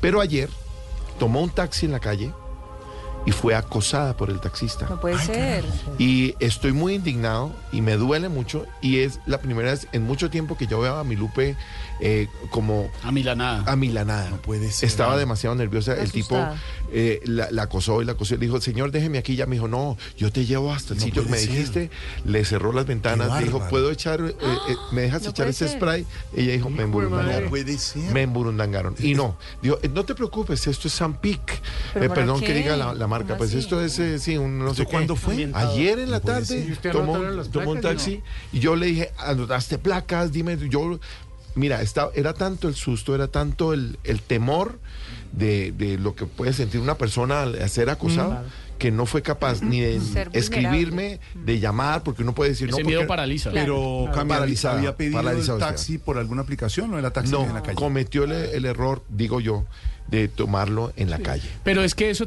Pero ayer tomó un taxi en la calle y fue acosada por el taxista. No puede ser. Y estoy muy indignado y me duele mucho y es la primera vez en mucho tiempo que yo veo a mi Lupe eh, como Amilanada. amilanada. No puede ser. Estaba demasiado nerviosa. El tipo eh, la, la acosó y la acosó. Le dijo, señor, déjeme aquí. Ya me dijo, no, yo te llevo hasta el No sitio que me ser. dijiste. Le cerró las ventanas. Le dijo. ¿puedo echar, eh, eh, me dejas No echar ese ser. spray? Ella dijo, me emburundangaron. No puede ser. Me emburundangaron. Y no, digo, eh, no te preocupes, esto es San Pic. ¿Pero Eh, perdón qué? que diga la, la marca. ¿Cómo Pues esto es, eh, sí, un no sé cuándo fue? Ayer en la tarde ser. ¿Y usted tomó, tomó un taxi y yo le dije, anotaste placas, dime, yo... Mira, está, era tanto el susto, era tanto el, el temor de, de lo que puede sentir una persona al ser acosada, que no fue capaz ni de Ser vulnerable. escribirme, de llamar, porque uno puede decir Ese no. miedo porque- paraliza. Pero Claro. Paralizada, había pedido paralizado el estaba. taxi por alguna aplicación o era taxi No, en la calle. cometió el, el error, digo yo, de tomarlo en la calle. Pero es que eso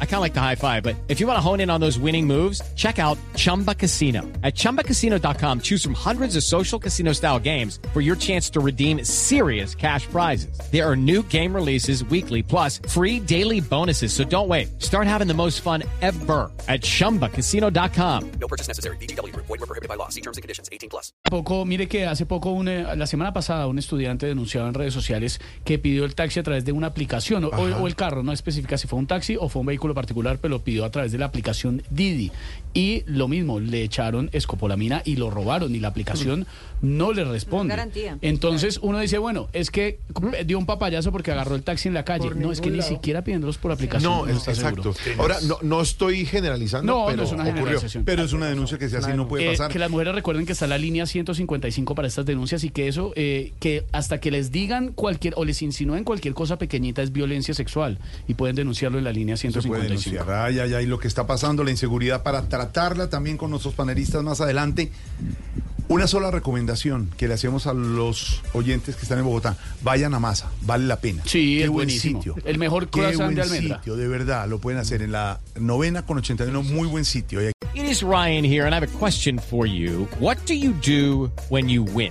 I kind of like the high five, but if you want to hone in on those winning moves, check out Chumba Casino. At chumbacasino.com, choose from hundreds of social casino style games for your chance to redeem serious cash prizes. There are new game releases weekly, plus free daily bonuses. So don't wait. Start having the most fun ever at chumbacasino.com. No purchase necessary. VGW Group. Void were prohibited by law. See terms and conditions. 18 plus. poco, mire que hace poco, una- eh, la semana pasada, un estudiante denunciaba en redes sociales que pidió el taxi a través de una aplicación, o, o el carro, no especifica si fue un taxi o fue un vehículo particular, pero lo pidió a través de la aplicación Didi. Y lo mismo, le echaron escopolamina y lo robaron y la aplicación no le responde. garantía. Entonces uno dice, bueno, es que dio un papayazo porque agarró el taxi en la calle. Por No, es que ni siquiera pidiéndolos por aplicación. No, es, está seguro. exacto. Ahora, no, no estoy generalizando, No, pero no es una ocurrió. generalización. Pero es una denuncia que si así no puede Eh, pasar. que las mujeres recuerden que está la línea 155 para estas denuncias y que eso, eh, que hasta que les digan cualquier o les insinúen cualquier cosa pequeñita es violencia sexual y pueden denunciarlo en la línea se puede 155. denunciar. Ay, ay, ay, lo que está pasando, la inseguridad, para tratarla también con nuestros panelistas más adelante. Una sola recomendación que le hacemos a los oyentes que están en Bogotá. Vayan a Masa, vale la pena. Sí, Qué es buen buenísimo. sitio. El mejor Qué croissant buen de almendra. sitio, de verdad, lo pueden hacer en la novena con 81, muy buen sitio. It is Ryan here, and I have a question for you. What do you do when you win?